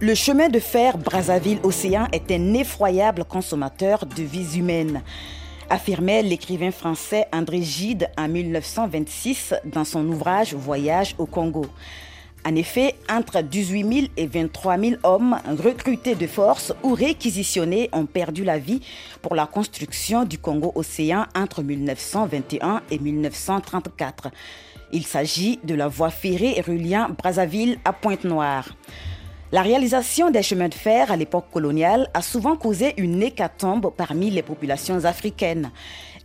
Le chemin de fer Brazzaville-Océan est un effroyable consommateur de vies humaines, affirmait l'écrivain français André Gide en 1926 dans son ouvrage Voyage au Congo. En effet, entre 18 000 et 23 000 hommes recrutés de force ou réquisitionnés ont perdu la vie pour la construction du Congo-Océan entre 1921 et 1934. Il s'agit de la voie ferrée reliant Brazzaville à Pointe-Noire. La réalisation des chemins de fer à l'époque coloniale a souvent causé une hécatombe parmi les populations africaines.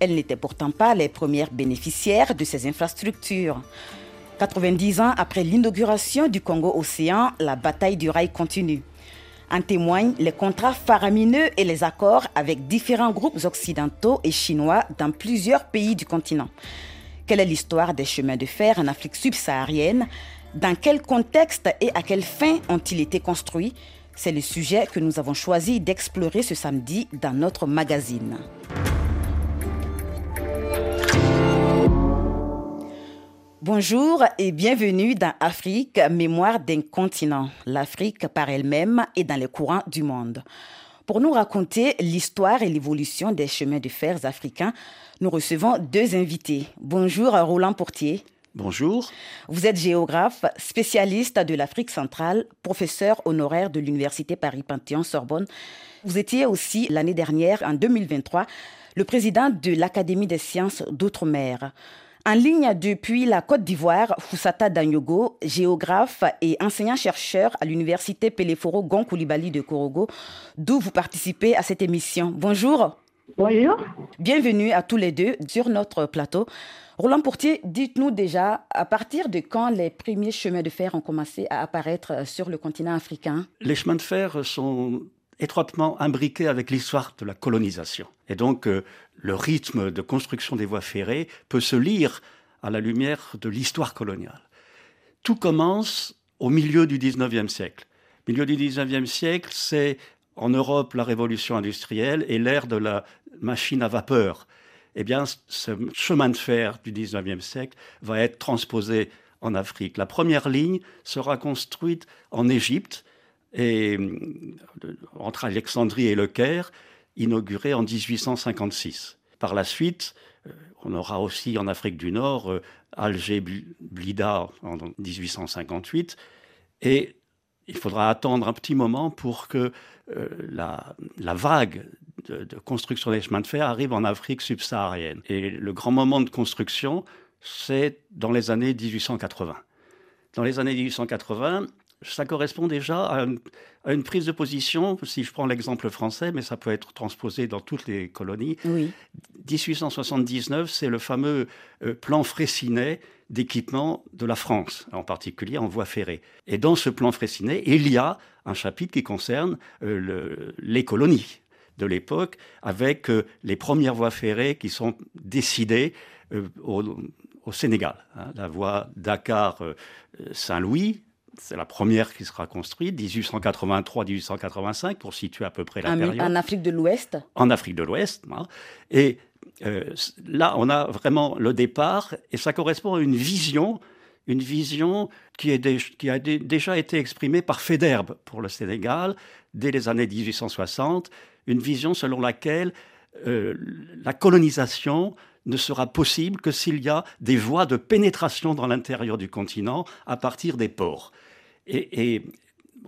Elles n'étaient pourtant pas les premières bénéficiaires de ces infrastructures. 90 ans après l'inauguration du Congo-Océan, la bataille du rail continue. En témoignent les contrats faramineux et les accords avec différents groupes occidentaux et chinois dans plusieurs pays du continent. Quelle est l'histoire des chemins de fer en Afrique subsaharienne? Dans quel contexte et à quelle fin ont-ils été construits? C'est le sujet que nous avons choisi d'explorer ce samedi dans notre magazine. Bonjour et bienvenue dans Afrique, mémoire d'un continent. L'Afrique par elle-même est dans les courants du monde. Pour nous raconter l'histoire et l'évolution des chemins de fer africains, nous recevons deux invités. Bonjour Roland Portier. Bonjour. Vous êtes géographe, spécialiste de l'Afrique centrale, professeur honoraire de l'Université Paris-Panthéon-Sorbonne. Vous étiez aussi l'année dernière, en 2023, le président de l'Académie des sciences d'outre-mer. En ligne depuis la Côte d'Ivoire, Foussata Danyogo, géographe et enseignant-chercheur à l'université Peleforo Gon Koulibaly de Korogo, d'où vous participez à cette émission. Bonjour. Bonjour. Bienvenue à tous les deux sur notre plateau. Roland Portier, dites-nous déjà, à partir de quand les premiers chemins de fer ont commencé à apparaître sur le continent africain? Les chemins de fer sont étroitement imbriqués avec l'histoire de la colonisation. Et donc, euh, le rythme de construction des voies ferrées peut se lire à la lumière de l'histoire coloniale. Tout commence au milieu du 19e siècle. Milieu du 19e siècle, c'est en Europe la révolution industrielle et l'ère de la machine à vapeur. Eh bien, ce chemin de fer du 19e siècle va être transposé en Afrique. La première ligne sera construite en Égypte et entre Alexandrie et le Caire, inaugurée en 1856. Par la suite, on aura aussi en Afrique du Nord Alger Blida en 1858 et il faudra attendre un petit moment pour que la, la, vague de, de, construction des chemins de fer arrive en Afrique subsaharienne. Et le grand moment de construction, c'est dans les années 1880. Dans les années 1880, ça correspond déjà à une, à une, prise de position, si je prends l'exemple français, mais ça peut être transposé dans toutes les colonies. Oui. 1879, c'est le fameux euh, plan Fraissinet d'équipement de la France, en particulier en voie ferrée. Et dans ce plan Fraissinet, il y a un chapitre qui concerne euh, le, les colonies de l'époque, avec euh, les premières voies ferrées qui sont décidées au, au, Sénégal. Hein, la voie Dakar-Saint-Louis, c'est la première qui sera construite, 1883-1885, pour situer à peu près la en, période. En Afrique de l'Ouest En Afrique de l'Ouest. Hein. Et euh, là, on a vraiment le départ, et ça correspond à une vision, une vision qui, est dé qui a dé déjà été exprimée par Fédherbe pour le Sénégal dès les années 1860, une vision selon laquelle euh, la colonisation ne sera possible que s'il y a des voies de pénétration dans l'intérieur du continent à partir des ports. Et, et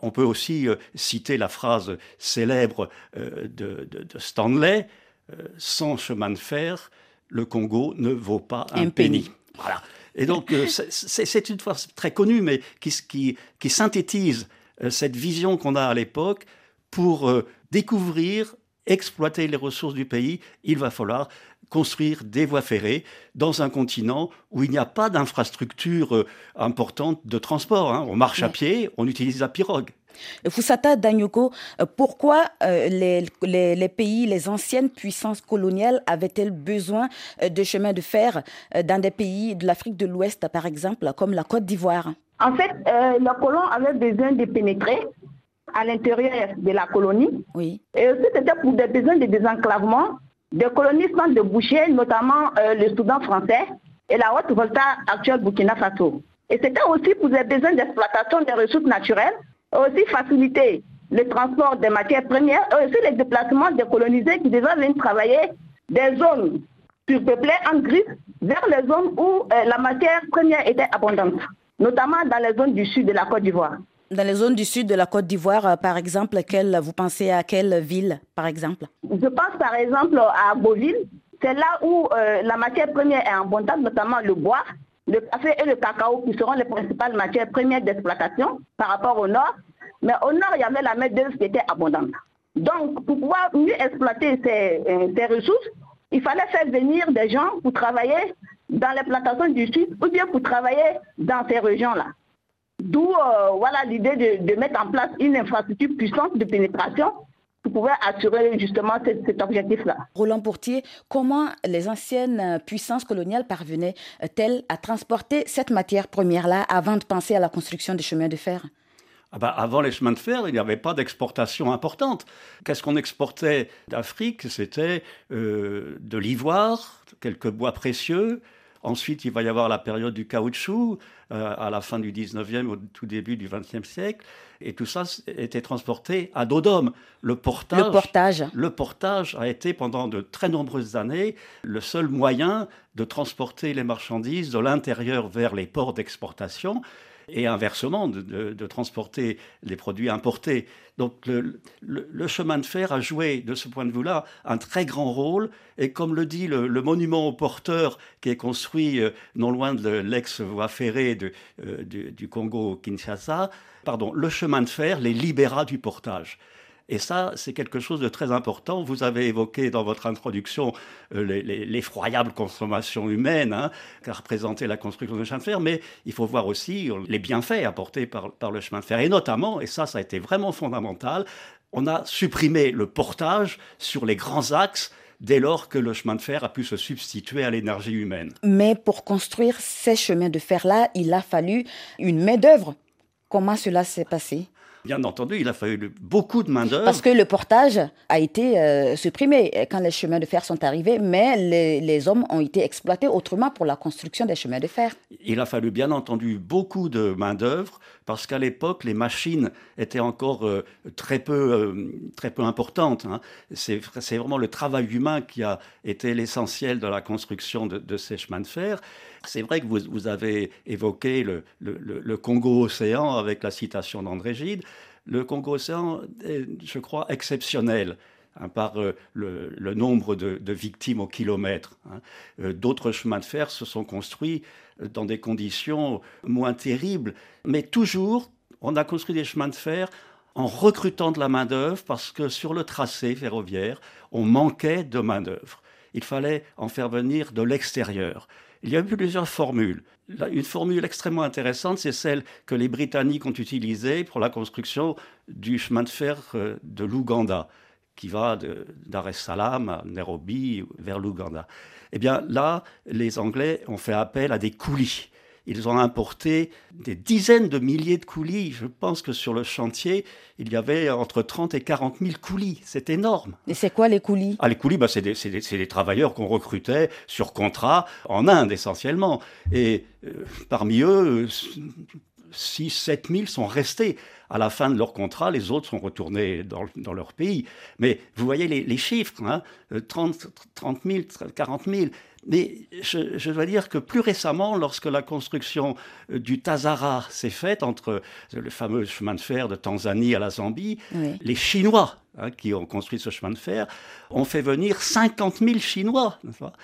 on peut aussi euh, citer la phrase célèbre euh, de, de, de, Stanley euh, Sans chemin de fer, le Congo ne vaut pas un, un penny. penny. Voilà. Et donc, c'est une phrase très connue, mais qui, qui, qui synthétise cette vision qu'on a à l'époque pour découvrir, exploiter les ressources du pays. Il va falloir construire des voies ferrées dans un continent où il n'y a pas d'infrastructure euh, importante de transport. Hein. On marche à pied, on utilise la pirogue. Foussata Danyoko, pourquoi euh, les, les, les, pays, les anciennes puissances coloniales avaient-elles besoin euh, de chemins de fer euh, dans des pays de l'Afrique de l'Ouest, par exemple, comme la Côte d'Ivoire? En fait, euh, les colons avaient besoin de pénétrer à l'intérieur de la colonie. Oui. Et aussi, c'était pour des besoins de désenclavement des colonies de boucher, notamment euh, le Soudan français et la Haute-Volta actuelle Burkina Faso. Et c'était aussi pour les besoins d'exploitation des ressources naturelles, aussi faciliter le transport des matières premières et aussi les déplacements des colonisés qui devaient venir travailler des zones surpeuplées en gris vers les zones où euh, la matière première était abondante, notamment dans les zones du sud de la Côte d'Ivoire. Dans les zones du sud de la Côte d'Ivoire, euh, par exemple, vous pensez à quelle ville, par exemple? Je pense par exemple à Beauville. C'est là où euh, la matière première est abondante, notamment le bois, le café et le cacao, qui seront les principales matières premières d'exploitation par rapport au nord. Mais au nord, il y avait la mer d'œuvre qui était abondante. Donc, pour pouvoir mieux exploiter ces, ces ressources, il fallait faire venir des gens pour travailler dans les plantations du sud ou bien pour travailler dans ces régions-là. D'où euh, voilà l'idée de, mettre en place une infrastructure puissante de pénétration pour pouvoir assurer justement cet, objectif-là. Roland Portier, comment les anciennes puissances coloniales parvenaient-elles à transporter cette matière première-là avant de penser à la construction des chemins de fer? Ah bah, avant les chemins de fer, il n'y avait pas d'exportation importante. Qu'est-ce qu'on exportait d'Afrique? C'était euh, de l'ivoire, quelques bois précieux, Ensuite, il va y avoir la période du caoutchouc euh, à la fin du 19e, au tout début du 20e siècle. Et tout ça était transporté à dos d'homme. Le portage, le portage. Le portage a été pendant de très nombreuses années le seul moyen de transporter les marchandises de l'intérieur vers les ports d'exportation et inversement de, transporter les produits importés. Donc le, chemin de fer a joué de ce point de vue-là un très grand rôle et comme le dit le, monument au porteur qui est construit euh, non loin de l'ex-voie ferrée euh, du, Congo-Kinshasa, pardon, le chemin de fer les libéra du portage. Et ça, c'est quelque chose de très important. Vous avez évoqué dans votre introduction euh, l'effroyable consommation humaine hein, qu'a représenté la construction du chemin de fer, mais il faut voir aussi les bienfaits apportés par, par le chemin de fer. Et notamment, et ça, ça a été vraiment fondamental, on a supprimé le portage sur les grands axes dès lors que le chemin de fer a pu se substituer à l'énergie humaine. Mais pour construire ces chemins de fer-là, il a fallu une main-d'œuvre. Comment cela s'est passé? Bien entendu, il a fallu beaucoup de main-d'œuvre. Parce que le portage a été euh, supprimé quand les chemins de fer sont arrivés, mais les, hommes ont été exploités autrement pour la construction des chemins de fer. Il a fallu bien entendu beaucoup de main-d'œuvre parce qu'à l'époque, les machines étaient encore euh, très, peu, euh, très peu importantes. Hein. C'est vraiment le travail humain qui a été l'essentiel de la construction de, de ces chemins de fer. C'est vrai que vous, avez évoqué le, Congo-Océan avec la citation d'André Gide. Le Congo-Océan est, je crois, exceptionnel. Hein, par euh, le, nombre de, victimes au kilomètre. Hein. Euh, d'autres chemins de fer se sont construits euh, dans des conditions moins terribles, mais toujours, on a construit des chemins de fer en recrutant de la main-d'œuvre parce que sur le tracé ferroviaire, on manquait de main-d'œuvre. Il fallait en faire venir de l'extérieur. Il y a eu plusieurs formules. Une formule extrêmement intéressante, c'est celle que les Britanniques ont utilisée pour la construction du chemin de fer euh, de l'Ouganda, qui va Dar es Salaam à Nairobi vers l'Ouganda. Eh bien là, les Anglais ont fait appel à des coulis ils ont importé des dizaines de milliers de coulis. Je pense que sur le chantier, il y avait entre 30 et 40 000 coulis. C'est énorme. Et c'est quoi les coulis? Ah, Les coulis, bah, c'est des, des, travailleurs qu'on recrutait sur contrat en Inde essentiellement. Et euh, parmi eux, 6 7 000 sont restés. À la fin de leur contrat, les autres sont retournés dans, leur pays. Mais vous voyez les, chiffres, 30, 30 000, 40 000. Mais je, dois dire que plus récemment, lorsque la construction euh, du Tazara s'est faite entre le fameux chemin de fer de Tanzanie à la Zambie, les Chinois Hein, qui ont construit ce chemin de fer, ont fait venir 50 000 Chinois.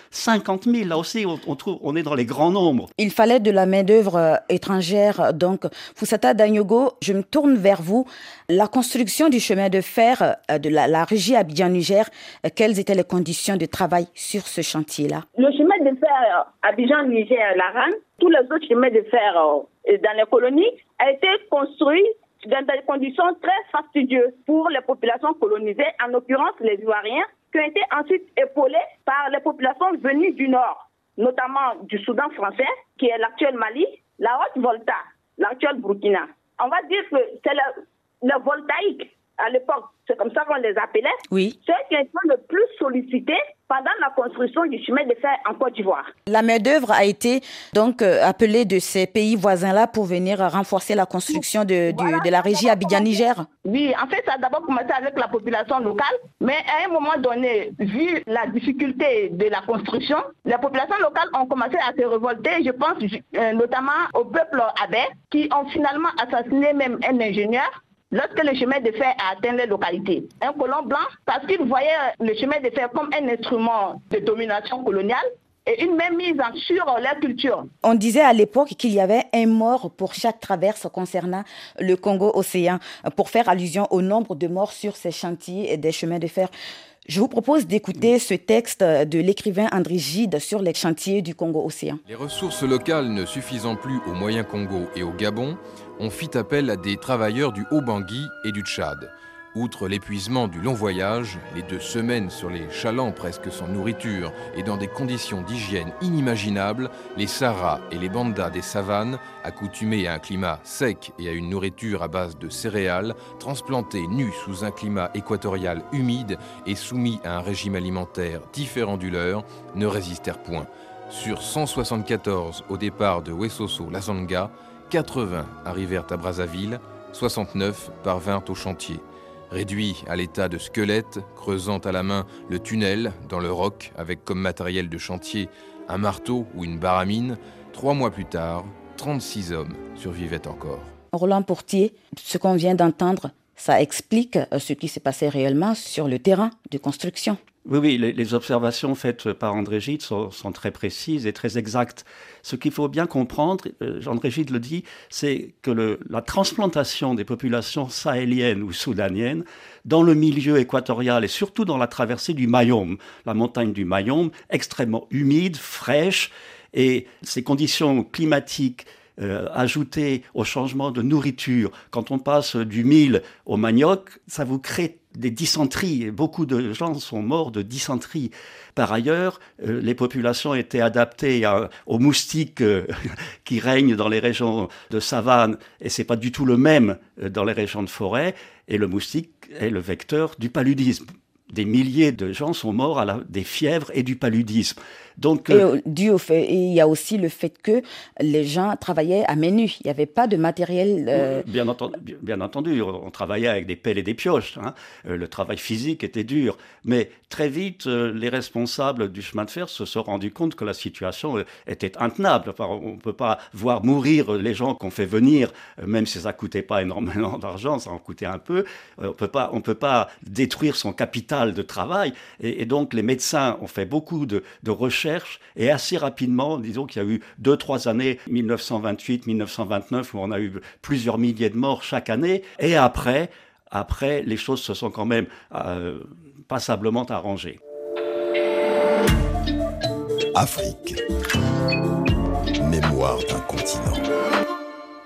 50 000, là aussi, on, trouve, on est dans les grands nombres. Il fallait de la main-d'œuvre euh, étrangère. Donc, Fusata Danyogo, je me tourne vers vous. La construction du chemin de fer euh, de la, régie Abidjan-Niger, euh, quelles étaient les conditions de travail sur ce chantier-là? Le chemin de fer Abidjan-Niger-Laran, tous les autres chemins de fer dans les colonies, a été construit dans des conditions très fastidieuses pour les populations colonisées, en l'occurrence les Ivoiriens, qui ont été ensuite épaulés par les populations venues du Nord, notamment du Soudan français, qui est l'actuel Mali, la Haute-Volta, l'actuel Burkina. On va dire que c'est le, voltaïque à l'époque, c'est comme ça qu'on les appelait, oui. ceux qui étaient le plus sollicités pendant la construction du chemin de fer en Côte d'Ivoire. La main-d'œuvre a été donc euh, appelée de ces pays voisins-là pour venir renforcer la construction de, de la régie Abidjan-Niger Oui, en fait, ça a d'abord commencé avec la population locale, mais à un moment donné, vu la difficulté de la construction, les populations locales ont commencé à se révolter, je pense euh, notamment au peuple abbé, qui ont finalement assassiné même un ingénieur lorsque le chemin de fer a atteint les localités. Un colon blanc, parce qu'il voyait le chemin de fer comme un instrument de domination coloniale et une même mise en sur la culture. On disait à l'époque qu'il y avait un mort pour chaque traverse concernant le Congo-Océan, pour faire allusion au nombre de morts sur ces chantiers et des chemins de fer. Je vous propose d'écouter ce texte de l'écrivain André Gide sur les chantiers du Congo-Océan. Les ressources locales ne suffisant plus au moyen Congo et au Gabon, on fit appel à des travailleurs du Haut-Bangui et du Tchad. Outre l'épuisement du long voyage, les deux semaines sur les chalands presque sans nourriture et dans des conditions d'hygiène inimaginables, les Saras et les Bandas des savanes, accoutumés à un climat sec et à une nourriture à base de céréales, transplantés nus sous un climat équatorial humide et soumis à un régime alimentaire différent du leur, ne résistèrent point. Sur 174 au départ de Wesoso-Lazanga, 80 arrivèrent à Brazzaville, 69 parvinrent au chantier. Réduit à l'état de squelette, creusant à la main le tunnel dans le roc avec comme matériel de chantier un marteau ou une baramine, trois mois plus tard, 36 hommes survivaient encore. Roland Portier, ce qu'on vient d'entendre, ça explique euh, ce qui s'est passé réellement sur le terrain de construction. Oui, oui, les, observations faites par André Gide sont, très précises et très exactes. Ce qu'il faut bien comprendre, euh, André Gide le dit, c'est que la transplantation des populations sahéliennes ou soudaniennes dans le milieu équatorial et surtout dans la traversée du Mayom, la montagne du Mayom, extrêmement humide, fraîche, et ces conditions climatiques euh, ajoutées au changement de nourriture, quand on passe du mil au manioc, ça vous crée des dysenteries. Beaucoup de gens sont morts de dysenterie. Par ailleurs, euh, les populations étaient adaptées aux moustiques euh, qui règnent dans les régions de savane, et c'est pas du tout le même euh, dans les régions de forêt. Et le moustique est le vecteur du paludisme. Des milliers de gens sont morts à des fièvres et du paludisme. Donc, et, dû au fait, il y a aussi le fait que les gens travaillaient à main nue. Il n'y avait pas de matériel. Euh, bien, entendu, bien entendu, on travaillait avec des pelles et des pioches. Hein. Euh, le travail physique était dur. Mais très vite, euh, les responsables du chemin de fer se sont rendus compte que la situation était intenable. Enfin, on ne peut pas voir mourir les gens qu'on fait venir, même si ça ne coûtait pas énormément d'argent, ça en coûtait un peu. on on peut pas détruire son capital de travail. Et, donc, les médecins ont fait beaucoup de, de recherches et assez rapidement, disons qu'il y a eu deux, trois années, 1928, 1929, où on a eu plusieurs milliers de morts chaque année. Et après, après, les choses se sont quand même euh, passablement arrangées. Afrique. Mémoire d'un continent.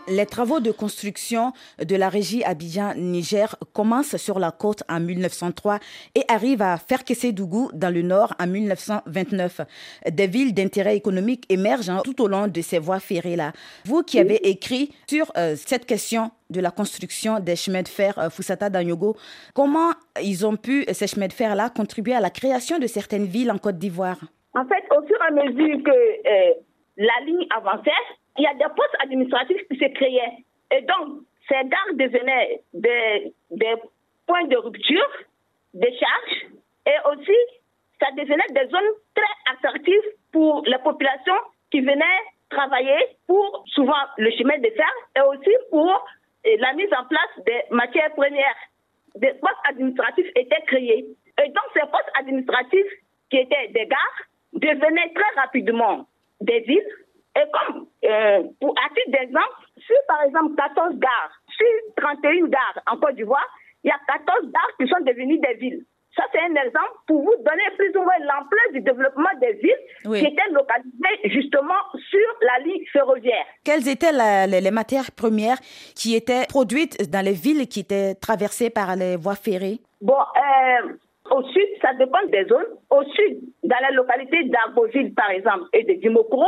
Les travaux de construction de la régie Abidjan-Niger commencent sur la côte en 1903 et arrivent à Ferkessédougou dans le nord en 1929. Des villes d'intérêt économique émergent hein, tout au long de ces voies ferrées-là. Vous qui avez écrit sur euh, cette question de la construction des chemins de fer euh, Foussata Danyogo, comment ils ont pu, ces chemins de fer-là, contribuer à la création de certaines villes en Côte d'Ivoire? En fait, au fur et à mesure que euh, la ligne avançait, il y a des postes administratifs qui se créaient. Et donc, ces gares devenaient des, points de rupture, des charges, et aussi, ça devenait des zones très attractives pour les populations qui venaient travailler pour souvent le chemin de fer et aussi pour la mise en place des matières premières. Des postes administratifs étaient créés. Et donc, ces postes administratifs, qui étaient des gares, devenaient très rapidement des villes et comme, euh, pour, à titre d'exemple, sur par exemple 14 gares, sur 31 gares en Côte d'Ivoire, il y a 14 gares qui sont devenues des villes. Ça, c'est un exemple pour vous donner plus ou moins l'ampleur du développement des villes qui étaient localisées justement sur la ligne ferroviaire. Quelles étaient les, matières premières qui étaient produites dans les villes qui étaient traversées par les voies ferrées? Bon, euh, au sud, ça dépend des zones. Au sud, dans la localité d'Arboville, par exemple, et de Dimokro,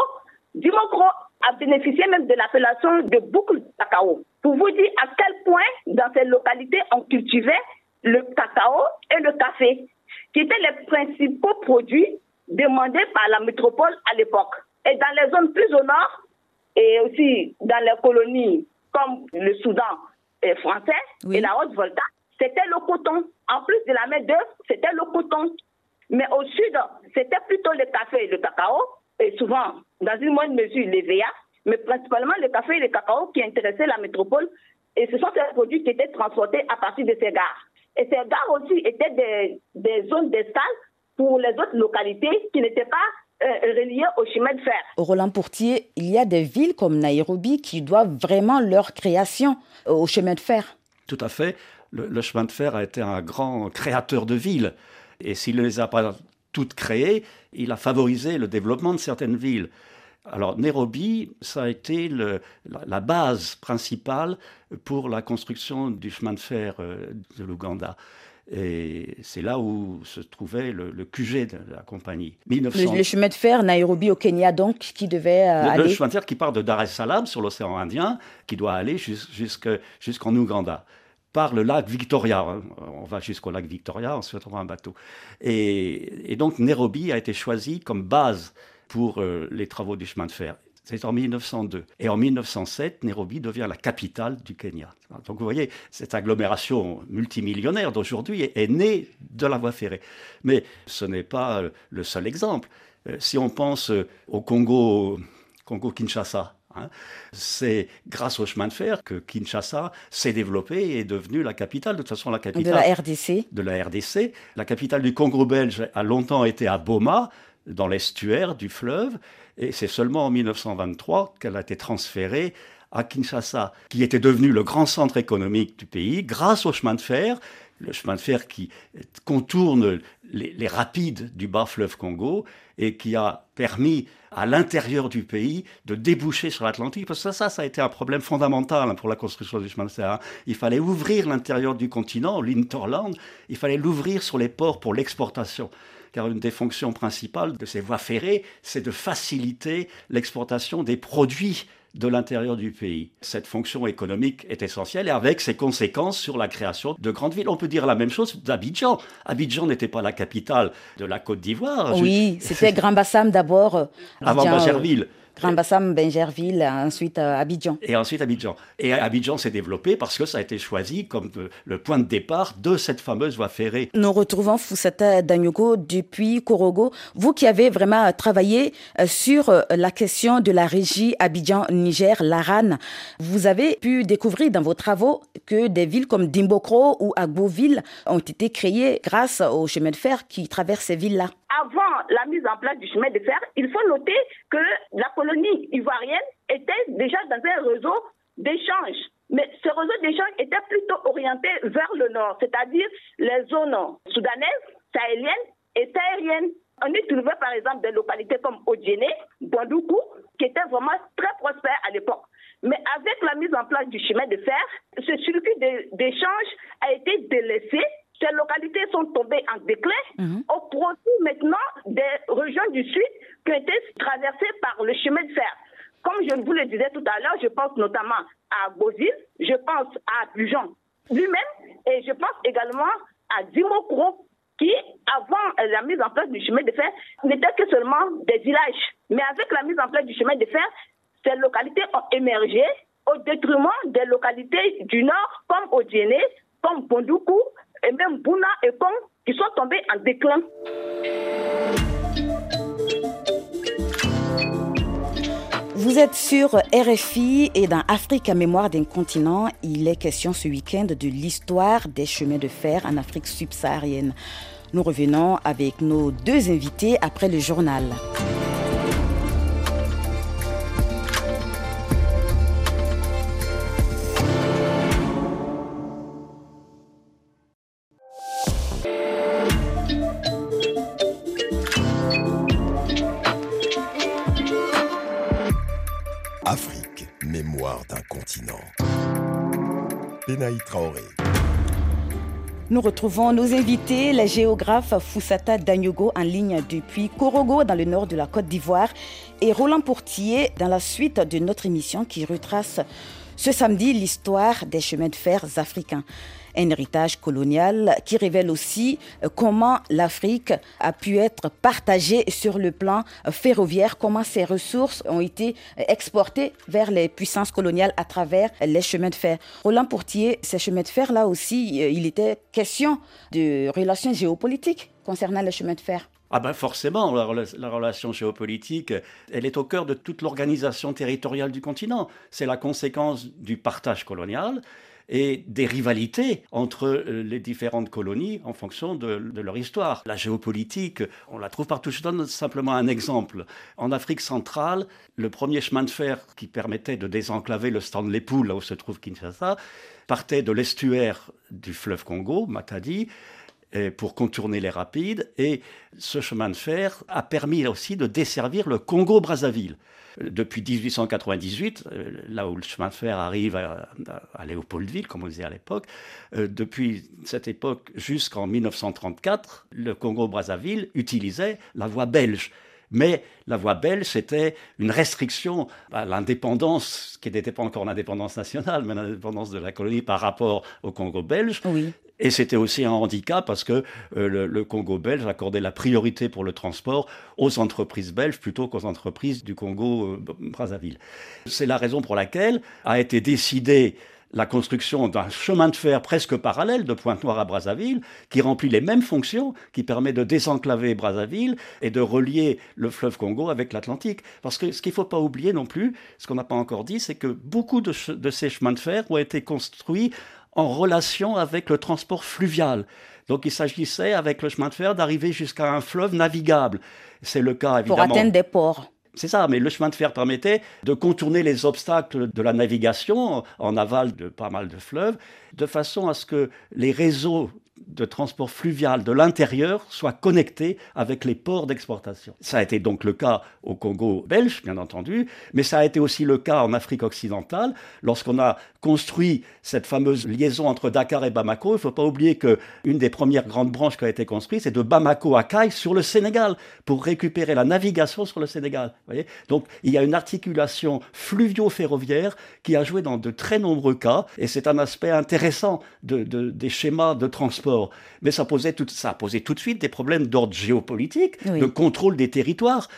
Dimokro a bénéficié même de l'appellation de boucle de cacao. pour vous dire à quel point dans ces localités on cultivait le cacao et le café, qui étaient les principaux produits demandés par la métropole à l'époque. Et dans les zones plus au nord, et aussi dans les colonies comme le Soudan français et la Haute-Volta, c'était le coton. En plus de la main d'œuvre, c'était le coton. Mais au sud, c'était plutôt le café et le cacao, et souvent, dans une moindre mesure, les VA, mais principalement le café et le cacao qui intéressaient la métropole. Et ce sont ces produits qui étaient transportés à partir de ces gares. Et ces gares aussi étaient des, des zones d'escale pour les autres localités qui n'étaient pas euh, reliées au chemin de fer. Roland Pourtier, il y a des villes comme Nairobi qui doivent vraiment leur création au chemin de fer. Tout à fait. Le, le chemin de fer a été un grand créateur de villes. Et s'il ne les a pas toutes créées, il a favorisé le développement de certaines villes. Alors Nairobi, ça a été le, la, la, base principale pour la construction du chemin de fer euh, de l'Ouganda. Et c'est là où se trouvait le, le QG de la compagnie. 1900... Le, le, chemin de fer Nairobi au Kenya, donc, qui devait euh, le, aller... Le chemin de fer qui part de Dar es Salaam sur l'océan Indien, qui doit aller jusqu'en jusqu Ouganda par le lac Victoria. On va jusqu'au lac Victoria, on prend un bateau. Et, donc Nairobi a été choisi comme base pour euh, les travaux du chemin de fer. C'est en 1902. Et en 1907, Nairobi devient la capitale du Kenya. Donc vous voyez, cette agglomération multimillionnaire d'aujourd'hui est, est, née de la voie ferrée. Mais ce n'est pas le seul exemple. Euh, si on pense au Congo, Congo-Kinshasa, Hein. C'est grâce au chemin de fer que Kinshasa s'est développé et est devenue la capitale. De toute façon, la capitale de la RDC. De la RDC. La capitale du Congo belge a longtemps été à Boma, dans l'estuaire du fleuve, et c'est seulement en 1923 qu'elle a été transférée à Kinshasa, qui était devenu le grand centre économique du pays grâce au chemin de fer le chemin de fer qui contourne les, rapides du bas fleuve Congo et qui a permis à l'intérieur du pays de déboucher sur l'Atlantique, parce que ça, ça, a été un problème fondamental pour la construction du chemin de fer. Il fallait ouvrir l'intérieur du continent, l'interland, il fallait l'ouvrir sur les ports pour l'exportation. Car une des fonctions principales de ces voies ferrées, c'est de faciliter l'exportation des produits de l'intérieur du pays. Cette fonction économique est essentielle et avec ses conséquences sur la création de grandes villes. On peut dire la même chose d'Abidjan. Abidjan n'était pas la capitale de la Côte d'Ivoire. Oui, Je... c'était Grand Bassam d'abord. Avant Bagerville. Grand Bassam, Benjerville, ensuite euh, Abidjan. Et ensuite Abidjan. Et Abidjan s'est développé parce que ça a été choisi comme le point de départ de cette fameuse voie ferrée. Nous retrouvons Foussata Danyogo depuis Korogo. Vous qui avez vraiment travaillé euh, sur euh, la question de la régie Abidjan-Niger, l'ARAN, vous avez pu découvrir dans vos travaux que des villes comme Dimbokro ou Agboville ont été créées grâce au chemin de fer qui traverse ces villes-là avant la mise en place du chemin de fer, il faut noter que la colonie ivoirienne était déjà dans un réseau d'échange. Mais ce réseau d'échange était plutôt orienté vers le nord, c'est-à-dire les zones soudanaises, sahéliennes et sahariennes. On y trouvait par exemple des localités comme Odjene, Bondoukou, qui étaient vraiment très prospères à l'époque. Mais avec la mise en place du chemin de fer, ce circuit d'échange a été délaissé ces localités sont tombées en déclin mmh. au profit maintenant des régions du sud qui ont été traversées par le chemin de fer. Comme je vous le disais tout à l'heure, je pense notamment à Bozil, je pense à Bujon lui-même et je pense également à Dimokro qui, avant la mise en place du chemin de fer, n'étaient que seulement des villages. Mais avec la mise en place du chemin de fer, ces localités ont émergé au détriment des localités du nord comme Odiéné, comme Bondoukou, et même Bouna et Kong qui sont tombés en déclin. Vous êtes sur RFI et dans Afrique à mémoire d'un continent, il est question ce week-end de l'histoire des chemins de fer en Afrique subsaharienne. Nous revenons avec nos deux invités après le journal. Nous retrouvons nos invités, la géographe Foussata Danyogo en ligne depuis Korogo dans le nord de la Côte d'Ivoire et Roland Pourtier dans la suite de notre émission qui retrace Ce samedi, l'histoire des chemins de fer africains un héritage colonial qui révèle aussi euh, comment l'Afrique a pu être partagée sur le plan euh, ferroviaire, comment ses ressources ont été euh, exportées vers les puissances coloniales à travers les chemins de fer. Roland Portier, ces chemins de fer, là aussi, il était question de relations géopolitiques concernant les chemins de fer. Ah ben forcément, la, la, relation géopolitique, elle est au cœur de toute l'organisation territoriale du continent. C'est la conséquence du partage colonial et des rivalités entre euh, les différentes colonies en fonction de, leur histoire. La géopolitique, on la trouve partout. Je donne simplement un exemple. En Afrique centrale, le premier chemin de fer qui permettait de désenclaver le Stanley Pool, là où se trouve Kinshasa, partait de l'estuaire du fleuve Congo, Matadi, pour contourner les rapides. Et ce chemin de fer a permis aussi de desservir le Congo-Brazzaville depuis 1898, euh, là où le chemin de fer arrive à, Léopoldville, comme on disait à l'époque, euh, depuis cette époque jusqu'en 1934, le Congo-Brazzaville utilisait la voie belge. Mais la voie belge, c'était une restriction à l'indépendance, qui n'était pas encore l'indépendance nationale, mais l'indépendance de la colonie par rapport au Congo belge. Et c'était aussi un handicap parce que euh, le, Congo belge accordait la priorité pour le transport aux entreprises belges plutôt qu'aux entreprises du Congo-Brazzaville. Euh, C'est la raison pour laquelle a été décidé la construction d'un chemin de fer presque parallèle de Pointe-Noire à Brazzaville, qui remplit les mêmes fonctions, qui permet de désenclaver Brazzaville et de relier le fleuve Congo avec l'Atlantique. Parce que ce qu'il ne faut pas oublier non plus, ce qu'on n'a pas encore dit, c'est que beaucoup de, ces chemins de fer ont été construits en relation avec le transport fluvial. Donc il s'agissait avec le chemin de fer d'arriver jusqu'à un fleuve navigable. C'est le cas évidemment. Pour atteindre des ports. C'est ça, mais le chemin de fer permettait de contourner les obstacles de la navigation en aval de pas mal de fleuves, de façon à ce que les réseaux de transport fluvial de l'intérieur soit connecté avec les ports d'exportation. Ça a été donc le cas au Congo belge, bien entendu, mais ça a été aussi le cas en Afrique occidentale, lorsqu'on a construit cette fameuse liaison entre Dakar et Bamako. Il ne faut pas oublier qu'une des premières grandes branches qui a été construite, c'est de Bamako à Caille sur le Sénégal, pour récupérer la navigation sur le Sénégal. Donc il y a une articulation fluvio-ferroviaire qui a joué dans de très nombreux cas, et c'est un aspect intéressant de, des schémas de transport mais ça posait tout, ça posait tout de suite des problèmes d'ordre géopolitique, de contrôle des territoires,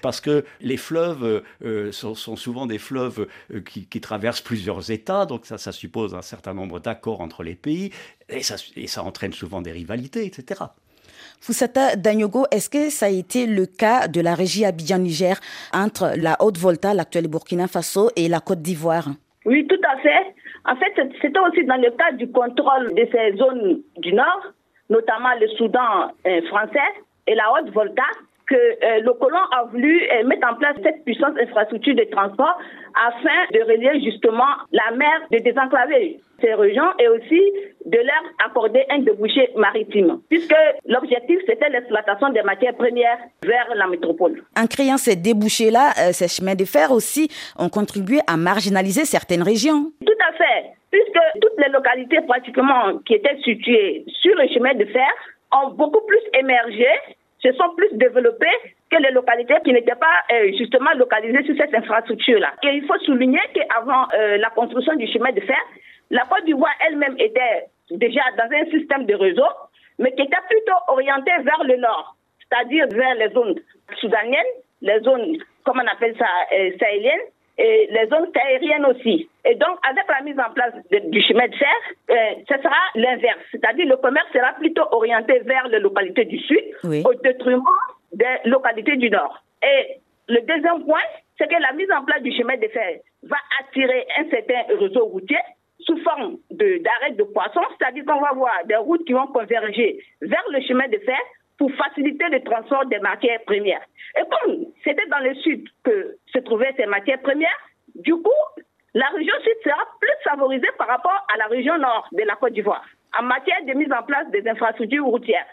parce que les fleuves euh, euh, sont, souvent des fleuves euh, qui, traversent plusieurs États, donc ça, ça suppose un certain nombre d'accords entre les pays, et ça, et ça entraîne souvent des rivalités, etc. Foussata Danyogo, est-ce que ça a été le cas de la régie Abidjan-Niger entre la Haute-Volta, l'actuelle Burkina Faso, et la Côte d'Ivoire? Oui, tout à fait. En fait, c'était aussi dans le cadre du contrôle de ces zones du Nord, notamment le Soudan euh, français et la Haute-Volta, que euh, le colon a voulu euh, mettre en place cette puissante infrastructure de transport afin de relier justement la mer, de désenclaver ces régions et aussi de leur accorder un débouché maritime, puisque l'objectif c'était l'exploitation des matières premières vers la métropole. En créant ces débouchés-là, euh, ces chemins de fer aussi ont contribué à marginaliser certaines régions. Tout à fait, puisque toutes les localités pratiquement qui étaient situées sur le chemin de fer ont beaucoup plus émergé se sont plus développées que les localités qui n'étaient pas euh, justement localisées sur cette infrastructure-là. Et il faut souligner qu'avant euh, la construction du chemin de fer, la Côte d'Ivoire elle-même était déjà dans un système de réseau, mais qui était plutôt orienté vers le nord, c'est-à-dire vers les zones soudaniennes, les zones, comment on appelle ça, euh, sahéliennes, et les zones aériennes aussi. Et donc, avec la mise en place du chemin de fer, euh, ce sera l'inverse. C'est-à-dire le commerce sera plutôt orienté vers les localités du sud au détriment des localités du nord. Et le deuxième point, c'est que la mise en place du chemin de fer va attirer un certain réseau routier sous forme d'arrêt de, de poissons, c'est-à-dire qu'on va voir des routes qui vont converger vers le chemin de fer pour faciliter le transport des matières premières. Et comme c'était dans le sud que se trouvaient ces matières premières, du coup, la région sud sera plus favorisée par rapport à la région nord de la Côte d'Ivoire en matière de mise en place des infrastructures routières.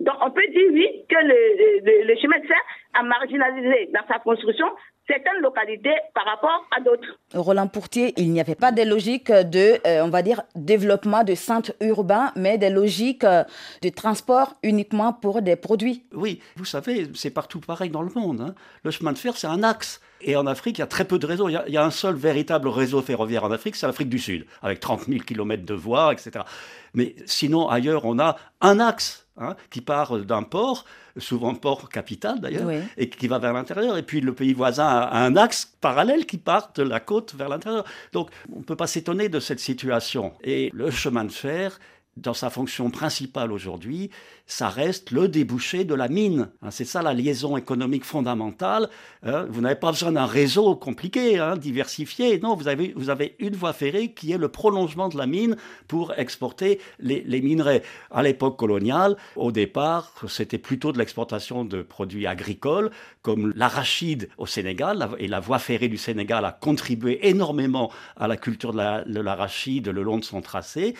Donc on peut dire oui que le, chemin de fer a marginalisé dans sa construction certaines localités par rapport à d'autres. Roland Pourtier, il n'y avait pas des logiques de, euh, on va dire, développement de centres urbains, mais des logiques euh, de transport uniquement pour des produits. Oui, vous savez, c'est partout pareil dans le monde. Hein. Le chemin de fer, c'est un axe. Et en Afrique, il y a très peu de réseaux. Il y a, un seul véritable réseau ferroviaire en Afrique, c'est l'Afrique du Sud, avec 30 000 km de voies, etc. Mais sinon, ailleurs, on a un axe hein, qui part d'un port souvent port capital d'ailleurs, et qui va vers l'intérieur. Et puis le pays voisin a un axe parallèle qui part de la côte vers l'intérieur. Donc on ne peut pas s'étonner de cette situation. Et le chemin de fer, dans sa fonction principale aujourd'hui, ça reste le débouché de la mine. Hein, c'est ça la liaison économique fondamentale. Hein. vous n'avez pas besoin d'un réseau compliqué, hein, diversifié. Non, vous avez, vous avez une voie ferrée qui est le prolongement de la mine pour exporter les, minerais. À l'époque coloniale, au départ, c'était plutôt de l'exportation de produits agricoles comme l'arachide au Sénégal. Et la voie ferrée du Sénégal a contribué énormément à la culture de l'arachide le long de son tracé.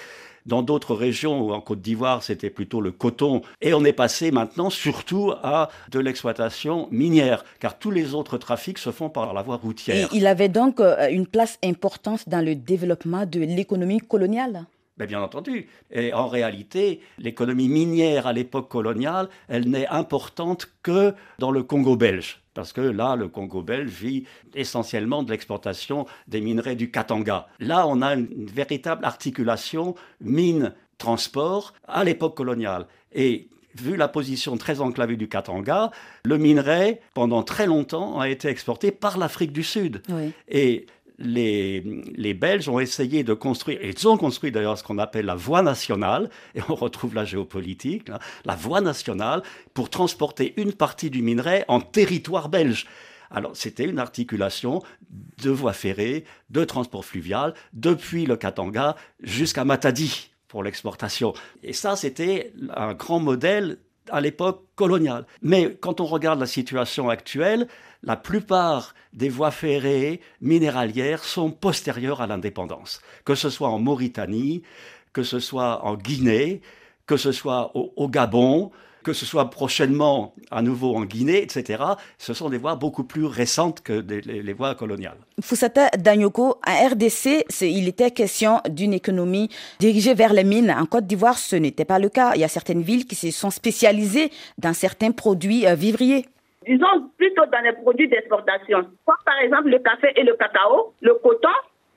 Dans d'autres régions, en Côte d'Ivoire, c'était plutôt le coton. Et on est passé maintenant surtout à de l'exploitation minière, car tous les autres trafics se font par la voie routière. Et il avait donc euh, une place importante dans le développement de l'économie coloniale ben, bien entendu. Et en réalité, l'économie minière à l'époque coloniale, elle n'est importante que dans le Congo belge parce que là, le Congo belge vit essentiellement de l'exportation des minerais du Katanga. Là, on a une véritable articulation mine-transport à l'époque coloniale. Et vu la position très enclavée du Katanga, le minerai, pendant très longtemps, a été exporté par l'Afrique du Sud. Et les, Belges ont essayé de construire, et ils ont construit d'ailleurs ce qu'on appelle la voie nationale, et on retrouve la géopolitique, la voie nationale pour transporter une partie du minerai en territoire belge. Alors, c'était une articulation de voies ferrées, de transport fluvial, depuis le Katanga jusqu'à Matadi pour l'exportation. Et ça, c'était un grand modèle à l'époque coloniale. Mais quand on regarde la situation actuelle, la plupart des voies ferrées minéralières sont postérieures à l'indépendance, que ce soit en Mauritanie, que ce soit en Guinée, que ce soit au, Gabon, que ce soit prochainement à nouveau en Guinée, etc., ce sont des voies beaucoup plus récentes que les, voies coloniales. Foussata Danyoko, à RDC, il était question d'une économie dirigée vers les mines. En Côte d'Ivoire, ce n'était pas le cas. Il y a certaines villes qui se sont spécialisées dans certains produits euh, vivriers disons plutôt dans les produits d'exportation, comme par exemple le café et le cacao, le coton,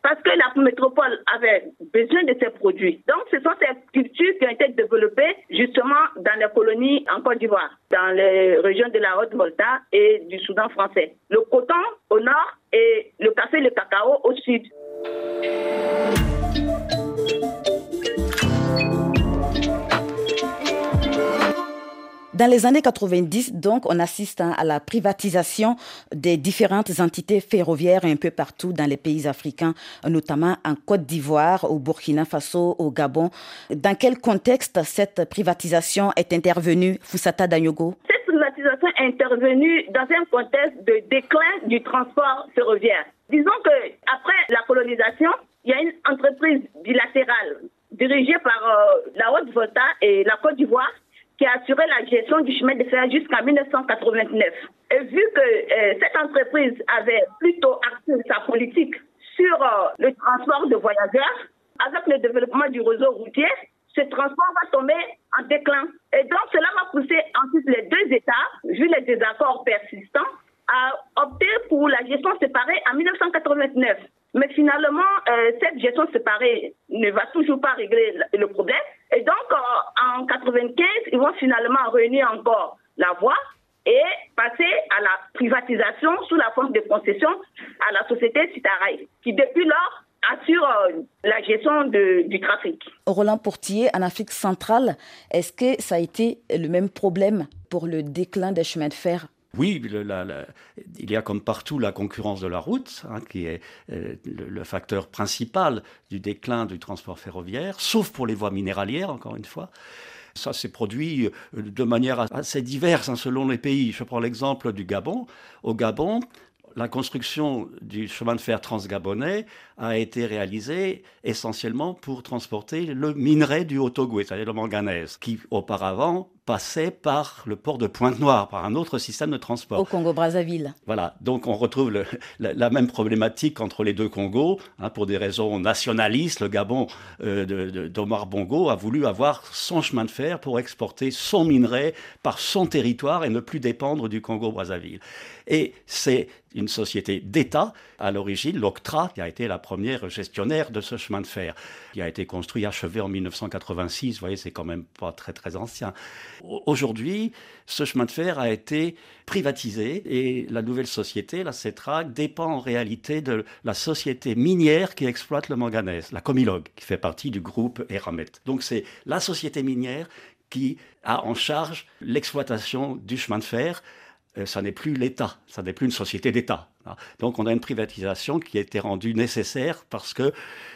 parce que la métropole avait besoin de ces produits. Donc, ce sont ces cultures qui ont été développées justement dans les colonies en Côte d'Ivoire, dans les régions de la Haute-Volta et du Soudan français. Le coton au nord et le café et le cacao au sud. Dans les années 90, donc, on assiste hein, à la privatisation des différentes entités ferroviaires un peu partout dans les pays africains, notamment en Côte d'Ivoire, au Burkina Faso, au Gabon. Dans quel contexte cette privatisation est intervenue, Foussata Danyogo Cette privatisation est intervenue dans un contexte de déclin du transport ferroviaire. Disons que après la colonisation, il y a une entreprise bilatérale dirigée par euh, la Haute-Volta et la Côte d'Ivoire qui a assuré la gestion du chemin de fer jusqu'en 1989. Et vu que euh, cette entreprise avait plutôt axé sa politique sur euh, le transport de voyageurs, avec le développement du réseau routier, ce transport va tomber en déclin. Et donc, cela va pousser ensuite les deux États, vu les désaccords persistants, à opter pour la gestion séparée en 1989. Mais finalement, euh, cette gestion séparée ne va toujours pas régler le problème. Et donc, euh, en 95, ils vont finalement réunir encore la voie et passer à la privatisation sous la forme de concession à la société Citaraï, qui depuis lors assure euh, la gestion du trafic. Roland Portier, en Afrique centrale, est-ce que ça a été le même problème pour le déclin des chemins de fer oui, il y a comme partout la concurrence de la route, hein, qui est euh, le, facteur principal du déclin du transport ferroviaire, sauf pour les voies minéralières, encore une fois. Ça s'est produit euh, de manière assez diverse hein, selon les pays. Je prends l'exemple du Gabon. Au Gabon, la construction du chemin de fer transgabonais a été réalisée essentiellement pour transporter le minerai du Haut-Ogooué, c'est-à-dire le manganèse, qui auparavant passait par le port de Pointe-Noire, par un autre système de transport. Au Congo-Brazzaville. Voilà, donc on retrouve la, même problématique entre les deux Congos. Hein, pour des raisons nationalistes, le Gabon euh, d'Omar Bongo a voulu avoir son chemin de fer pour exporter son minerai par son territoire et ne plus dépendre du Congo-Brazzaville. Et c'est une société d'État à l'origine, l'Octra, qui a été la première gestionnaire de ce chemin de fer, qui a été construit, achevé en 1986. Vous voyez, c'est quand même pas très très ancien. Aujourd'hui, ce chemin de fer a été privatisé et la nouvelle société, la CETRAC, dépend en réalité de la société minière qui exploite le manganèse, la Comilog, qui fait partie du groupe Eramet. Donc c'est la société minière qui a en charge l'exploitation du chemin de fer euh, ça n'est plus l'État, ça n'est plus une société d'État. Donc on a une privatisation qui a été rendue nécessaire parce qu'il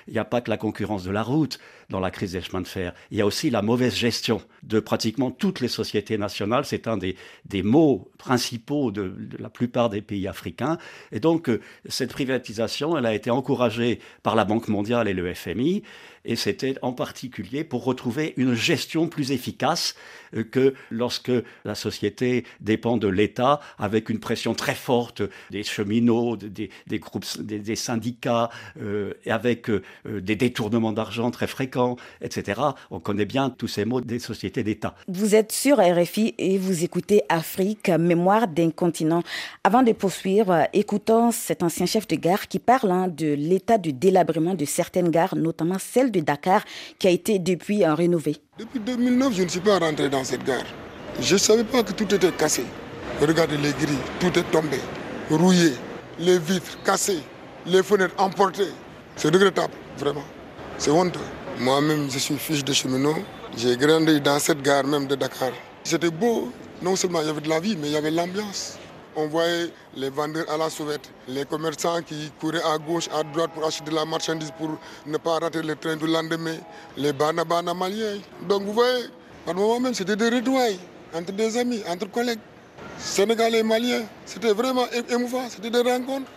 n'y a pas que la concurrence de la route dans la crise des chemins de fer, il y a aussi la mauvaise gestion de pratiquement toutes les sociétés nationales. C'est un des, des maux principaux de, la plupart des pays africains. Et donc euh, cette privatisation, elle a été encouragée par la Banque mondiale et le FMI et c'était en particulier pour retrouver une gestion plus efficace euh, que lorsque la société dépend de l'État avec une pression très forte des cheminots, des, groupes, des, syndicats, euh, avec euh, des détournements d'argent très fréquents, etc. On connaît bien tous ces mots des sociétés d'État. Vous êtes sur RFI et vous écoutez Afrique, mémoire d'un continent. Avant de poursuivre, écoutons cet ancien chef de gare qui parle hein, de l'état de délabrement de certaines gares, notamment celle de Dakar, qui a été depuis rénové. Depuis 2009, je ne suis pas rentré dans cette gare. Je ne savais pas que tout était cassé. Regardez les grilles, tout est tombé, rouillé, les vitres cassées, les fenêtres emportées. C'est regrettable, vraiment. C'est honteux. Moi-même, je suis fils de cheminot. J'ai grandi dans cette gare même de Dakar. C'était beau. Non seulement il y avait de la vie, mais il y avait l'ambiance. On voyait les vendeurs à la sauvette, les commerçants qui couraient à gauche, à droite pour acheter de la marchandise pour ne pas rater le train du lendemain, les banabana maliens. Donc vous voyez, par moment même, c'était des retrouvailles entre des amis, entre collègues. Sénégalais et Maliens, c'était vraiment émouvant, c'était des rencontres.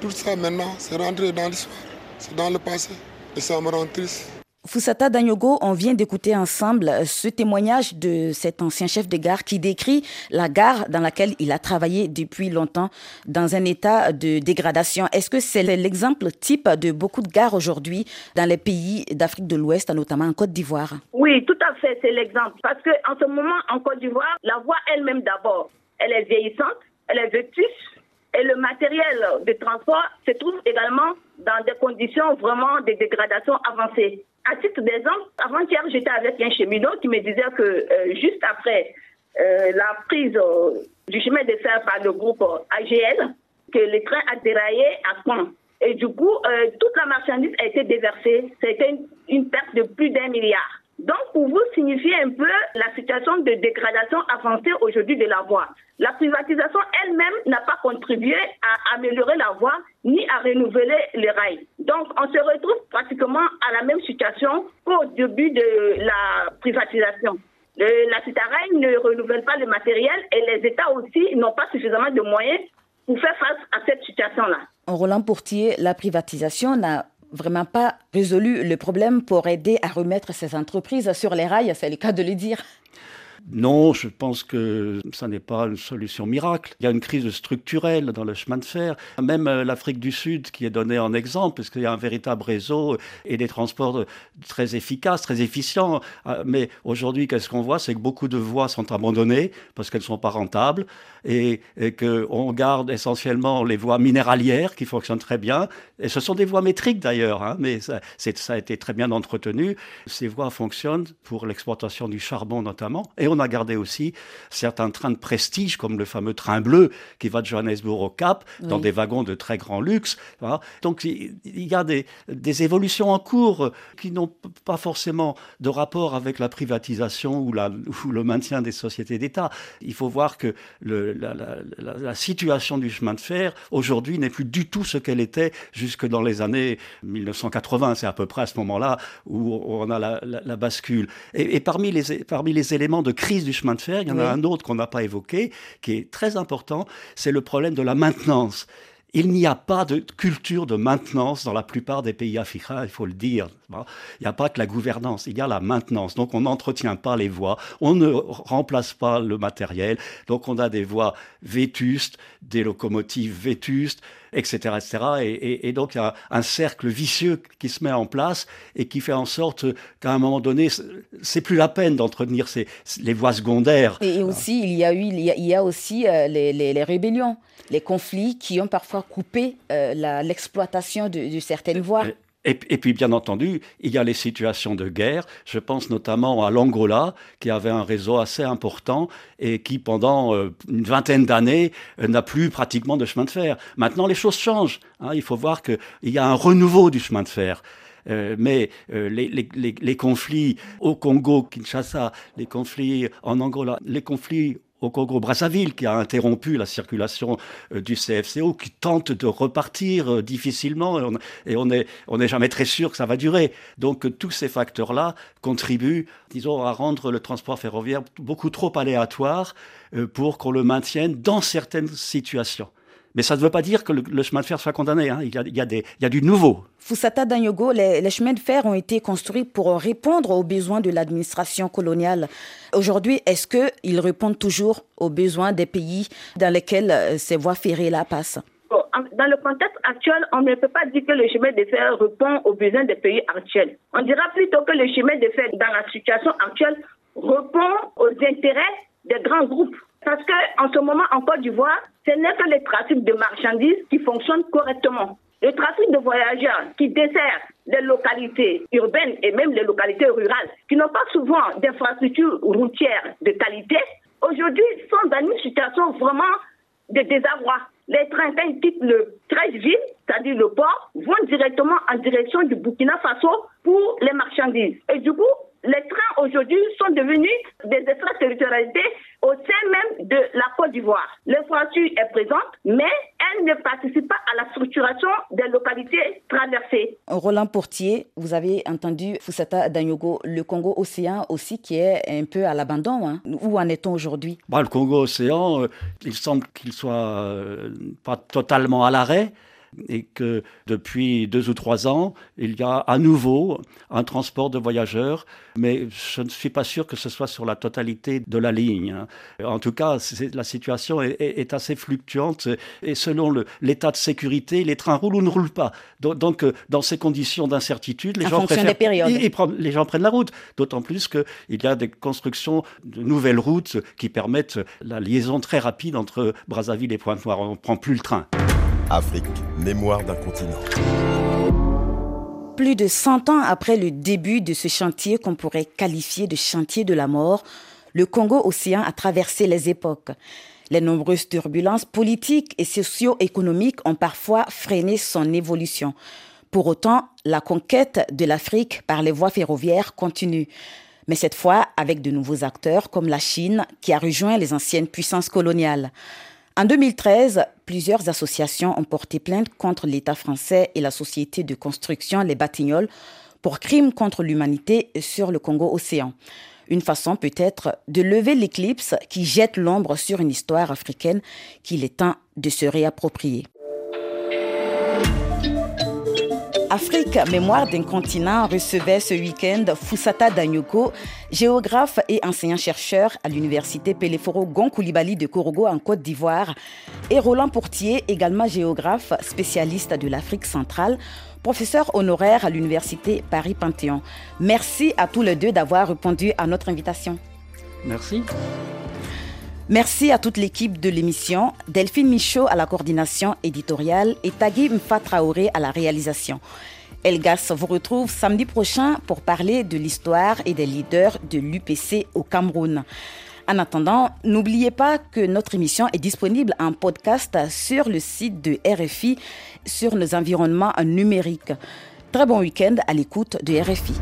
Tout ça maintenant, c'est rentré dans l'histoire, c'est dans le passé. Et ça me rend triste. Foussata Danyogo, on vient d'écouter ensemble ce témoignage de cet ancien chef de gare qui décrit la gare dans laquelle il a travaillé depuis longtemps dans un état de dégradation. Est-ce que c'est l'exemple type de beaucoup de gares aujourd'hui dans les pays d'Afrique de l'Ouest, notamment en Côte d'Ivoire? Oui, tout à fait, c'est l'exemple. Parce qu'en ce moment, en Côte d'Ivoire, la voie elle-même d'abord, elle est vieillissante, elle est vétuste et le matériel de transport se trouve également dans des conditions vraiment de dégradation avancée. À titre d'exemple, avant-hier, j'étais avec un cheminot qui me disait que euh, juste après euh, la prise euh, du chemin de fer par le groupe AGL, que le train a déraillé à point. Et du coup, toute la marchandise a été déversée. C'était une perte de plus d'un milliard. Donc, pour vous signifier un peu la situation de dégradation avancée aujourd'hui de la voie. La privatisation elle-même n'a pas contribué à améliorer la voie ni à renouveler les rails. Donc, on se retrouve pratiquement à la même situation qu'au début de la privatisation. la Citarail ne renouvelle pas le matériel et les États aussi n'ont pas suffisamment de moyens pour faire face à cette situation-là. En Roland Portier, la privatisation n'a vraiment pas résolu le problème pour aider à remettre ces entreprises sur les rails, c'est le cas de le dire. Non, je pense que ça n'est pas une solution miracle. Il y a une crise structurelle dans le chemin de fer. Même euh, l'Afrique du Sud, qui est donnée en exemple, parce qu'il y a un véritable réseau et des transports très efficaces, très efficients. Euh, mais aujourd'hui, qu'est-ce qu'on voit? C'est que beaucoup de voies sont abandonnées parce qu'elles ne sont pas rentables et, qu'on garde essentiellement les voies minéralières qui fonctionnent très bien. Et ce sont des voies métriques d'ailleurs, hein, mais ça, a été très bien entretenu. Ces voies fonctionnent pour l'exportation du charbon notamment. On a gardé aussi certains trains de prestige, comme le fameux train bleu qui va de Johannesburg au Cap, dans des wagons de très grand luxe. Donc il y a des, des, évolutions en cours qui n'ont pas forcément de rapport avec la privatisation ou, la, ou le maintien des sociétés d'État. Il faut voir que le, la, la, la, situation du chemin de fer aujourd'hui n'est plus du tout ce qu'elle était jusque dans les années 1980. C'est à peu près à ce moment-là où on a la, bascule. Et, et, parmi, les, parmi les éléments de crise du chemin de fer, il y en a un autre qu'on n'a pas évoqué, qui est très important, c'est le problème de la maintenance. il n'y a pas de culture de maintenance dans la plupart des pays africains, il faut le dire. Il n'y a pas que la gouvernance, il y a la maintenance. Donc on n'entretient pas les voies, on ne remplace pas le matériel. Donc on a des voies vétustes, des locomotives vétustes, etc. etc. Et, donc il y a un cercle vicieux qui se met en place et qui fait en sorte qu'à un moment donné, c'est plus la peine d'entretenir ces, les voies secondaires. Et aussi, il y a eu, il y a, aussi euh, les, les rébellions les conflits qui ont parfois coupé euh, l'exploitation de, certaines voies. Et, puis, bien entendu, il y a les situations de guerre. Je pense notamment à l'Angola, qui avait un réseau assez important et qui, pendant euh, une vingtaine d'années, euh, n'a plus pratiquement de chemin de fer. Maintenant, les choses changent. Hein. Il faut voir qu'il y a un renouveau du chemin de fer. mais les, les, conflits au Congo, Kinshasa, les conflits en Angola, les conflits au Congo-Brazzaville, qui a interrompu la circulation euh, du CFCO, qui tente de repartir euh, difficilement, et on n'est on jamais très sûr que ça va durer. Donc euh, tous ces facteurs-là contribuent, disons, à rendre le transport ferroviaire beaucoup trop aléatoire pour qu'on le maintienne dans certaines situations. Mais ça ne veut pas dire que le, chemin de fer soit condamné. Hein. Il, y a, il, y a des, il, y a, du nouveau. Fusata Danyogo, les, les, chemins de fer ont été construits pour répondre aux besoins de l'administration coloniale. Aujourd'hui, est-ce qu'ils répondent toujours aux besoins des pays dans lesquels euh, ces voies ferrées-là passent? Dans le contexte actuel, on ne peut pas dire que le chemin de fer répond aux besoins des pays actuels. On dira plutôt que le chemin de fer, dans la situation actuelle, répond aux intérêts des grands groupes parce qu'en ce moment, en Côte d'Ivoire, ce n'est que le trafic de marchandises qui fonctionne correctement. Le trafic de voyageurs qui dessert les localités urbaines et même les localités rurales, qui n'ont pas souvent d'infrastructures routières de qualité, aujourd'hui sont dans une situation vraiment de désarroi. Les trains, qui quittent le 13 villes, c'est-à-dire le port, vont directement en direction du Burkina Faso pour les marchandises. Et du coup, les trains aujourd'hui sont devenus des extraterritorialités au sein même de la Côte d'Ivoire. L'infrastructure est présente, mais elle ne participe pas à la structuration des localités traversées. Roland Portier, vous avez entendu Fusata Danyogo, le Congo Océan aussi qui est un peu à l'abandon. Hein. Où en est-on aujourd'hui? Bah, Le Congo Océan, euh, il semble qu'il soit euh, pas totalement à l'arrêt et que depuis deux ou trois ans, il y a à nouveau un transport de voyageurs, mais je ne suis pas sûr que ce soit sur la totalité de la ligne. Hein. En tout cas, la situation est, assez fluctuante et selon l'état de sécurité, les trains roulent ou ne roulent pas. Donc, euh, dans ces conditions d'incertitude, les, gens les gens prennent la route. D'autant plus qu'il y a des constructions de nouvelles routes qui permettent la liaison très rapide entre Brazzaville et Pointe-Noire. On ne prend plus le train. Afrique, mémoire d'un continent. Plus de 100 ans après le début de ce chantier qu'on pourrait qualifier de chantier de la mort, le Congo-Océan a traversé les époques. Les nombreuses turbulences politiques et socio-économiques ont parfois freiné son évolution. Pour autant, la conquête de l'Afrique par les voies ferroviaires continue. Mais cette fois avec de nouveaux acteurs comme la Chine qui a rejoint les anciennes puissances coloniales. En 2013, plusieurs associations ont porté plainte contre l'État français et la société de construction Les Batignolles pour crimes contre l'humanité sur le Congo-Océan. Une façon peut-être de lever l'éclipse qui jette l'ombre sur une histoire africaine qu'il est temps de se réapproprier. Afrique, mémoire d'un continent, recevait ce week-end Fusata Danyoko, géographe et enseignant-chercheur à l'université Peleforo Gonkoulibaly de Korogo en Côte d'Ivoire, et Roland Portier, également géographe, spécialiste de l'Afrique centrale, professeur honoraire à l'université Paris-Panthéon. Merci à tous les deux d'avoir répondu à notre invitation. Merci. Merci à toute l'équipe de l'émission, Delphine Michaud à la coordination éditoriale et Tagui Mfa Traoré à la réalisation. Elgas vous retrouve samedi prochain pour parler de l'histoire et des leaders de l'UPC au Cameroun. En attendant, n'oubliez pas que notre émission est disponible en podcast sur le site de RFI sur nos environnements numériques. Très bon week-end à l'écoute de RFI.